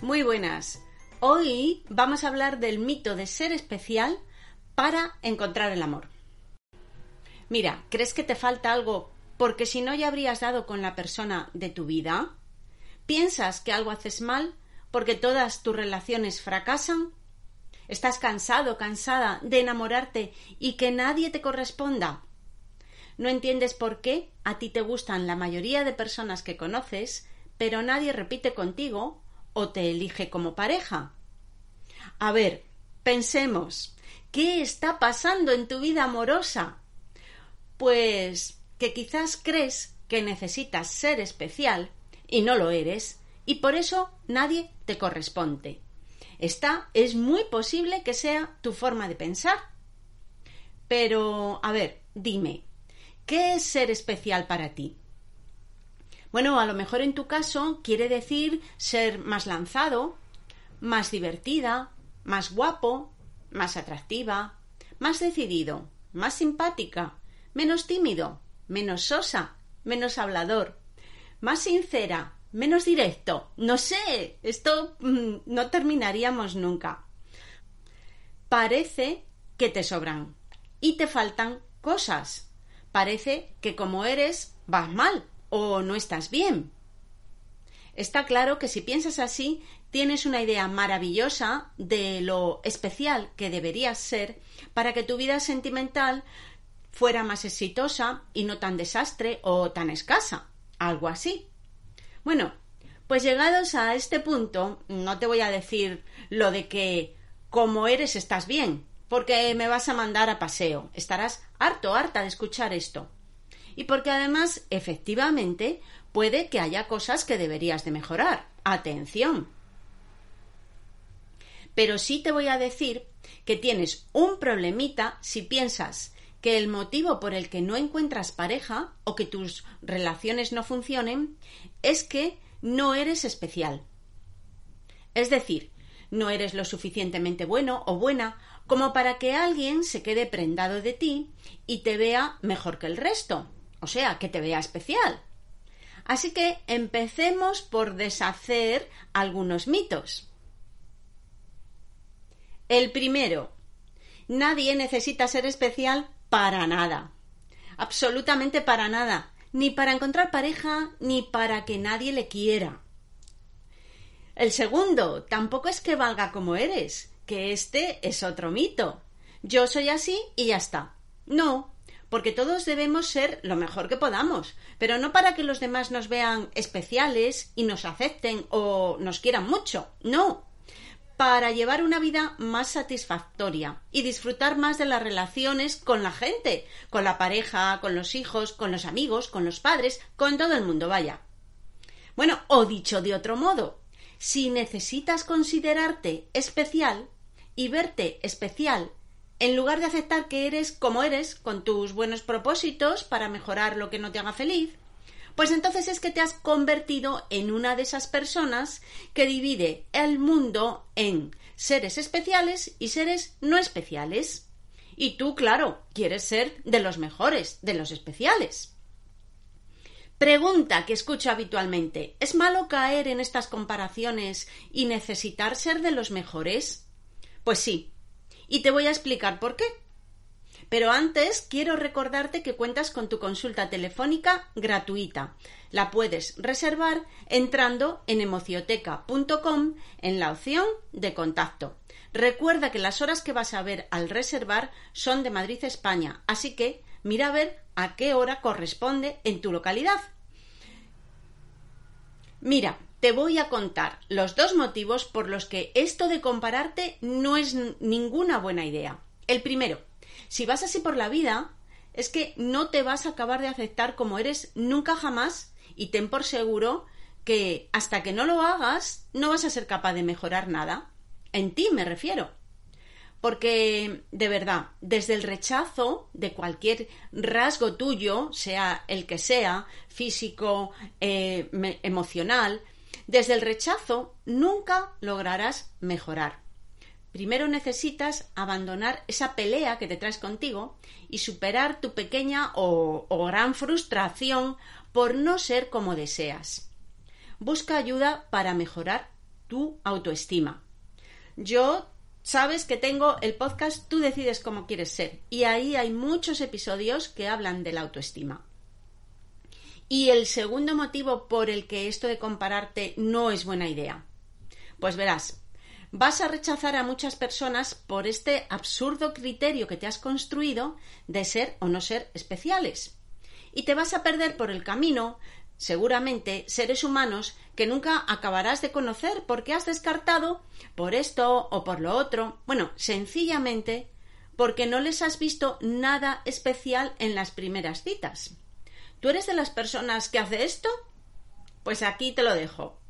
Muy buenas. Hoy vamos a hablar del mito de ser especial para encontrar el amor. Mira, ¿crees que te falta algo porque si no ya habrías dado con la persona de tu vida? ¿Piensas que algo haces mal porque todas tus relaciones fracasan? ¿Estás cansado, cansada de enamorarte y que nadie te corresponda? ¿No entiendes por qué a ti te gustan la mayoría de personas que conoces, pero nadie repite contigo o te elige como pareja? A ver, pensemos, ¿qué está pasando en tu vida amorosa? Pues que quizás crees que necesitas ser especial y no lo eres, y por eso nadie te corresponde. Esta es muy posible que sea tu forma de pensar. Pero, a ver, dime, ¿qué es ser especial para ti? Bueno, a lo mejor en tu caso quiere decir ser más lanzado, más divertida, más guapo, más atractiva, más decidido, más simpática, menos tímido, menos sosa, menos hablador, más sincera, menos directo. No sé, esto mm, no terminaríamos nunca. Parece que te sobran y te faltan cosas. Parece que como eres vas mal o no estás bien. Está claro que si piensas así, tienes una idea maravillosa de lo especial que deberías ser para que tu vida sentimental fuera más exitosa y no tan desastre o tan escasa. Algo así. Bueno, pues llegados a este punto, no te voy a decir lo de que como eres estás bien, porque me vas a mandar a paseo. Estarás harto, harta de escuchar esto y porque además, efectivamente, puede que haya cosas que deberías de mejorar. Atención. Pero sí te voy a decir que tienes un problemita si piensas que el motivo por el que no encuentras pareja o que tus relaciones no funcionen es que no eres especial. Es decir, no eres lo suficientemente bueno o buena como para que alguien se quede prendado de ti y te vea mejor que el resto o sea, que te vea especial. Así que empecemos por deshacer algunos mitos. El primero, nadie necesita ser especial para nada. Absolutamente para nada. Ni para encontrar pareja, ni para que nadie le quiera. El segundo, tampoco es que valga como eres, que este es otro mito. Yo soy así y ya está. No, porque todos debemos ser lo mejor que podamos, pero no para que los demás nos vean especiales y nos acepten o nos quieran mucho, no, para llevar una vida más satisfactoria y disfrutar más de las relaciones con la gente, con la pareja, con los hijos, con los amigos, con los padres, con todo el mundo, vaya. Bueno, o dicho de otro modo, si necesitas considerarte especial y verte especial en lugar de aceptar que eres como eres, con tus buenos propósitos para mejorar lo que no te haga feliz, pues entonces es que te has convertido en una de esas personas que divide el mundo en seres especiales y seres no especiales. Y tú, claro, quieres ser de los mejores, de los especiales. Pregunta que escucho habitualmente. ¿Es malo caer en estas comparaciones y necesitar ser de los mejores? Pues sí, y te voy a explicar por qué. Pero antes quiero recordarte que cuentas con tu consulta telefónica gratuita. La puedes reservar entrando en emocioteca.com en la opción de contacto. Recuerda que las horas que vas a ver al reservar son de Madrid, España, así que mira a ver a qué hora corresponde en tu localidad. Mira, te voy a contar los dos motivos por los que esto de compararte no es ninguna buena idea. El primero, si vas así por la vida, es que no te vas a acabar de aceptar como eres nunca jamás y ten por seguro que hasta que no lo hagas no vas a ser capaz de mejorar nada. En ti me refiero. Porque, de verdad, desde el rechazo de cualquier rasgo tuyo, sea el que sea, físico, eh, emocional, desde el rechazo nunca lograrás mejorar. Primero necesitas abandonar esa pelea que te traes contigo y superar tu pequeña o, gran frustración por no ser como deseas. Busca ayuda para mejorar tu autoestima. Yo sabes que tengo el podcast Tú decides cómo quieres ser y ahí hay muchos episodios que hablan de la autoestima. Y el segundo motivo por el que esto de compararte no es buena idea. Pues verás, vas a rechazar a muchas personas por este absurdo criterio que te has construido de ser o no ser especiales. Y te vas a perder por el camino, seguramente, seres humanos que nunca acabarás de conocer porque has descartado por esto o por lo otro. Bueno, sencillamente porque no les has visto nada especial en las primeras citas. ¿Tú eres de las personas que hace esto? Pues aquí te lo dejo.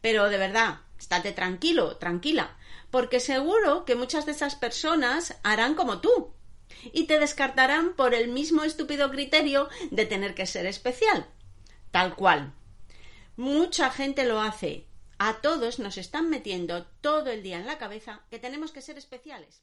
Pero de verdad, estate tranquilo, tranquila, porque seguro que muchas de esas personas harán como tú y te descartarán por el mismo estúpido criterio de tener que ser especial. Tal cual. Mucha gente lo hace. A todos nos están metiendo todo el día en la cabeza que tenemos que ser especiales.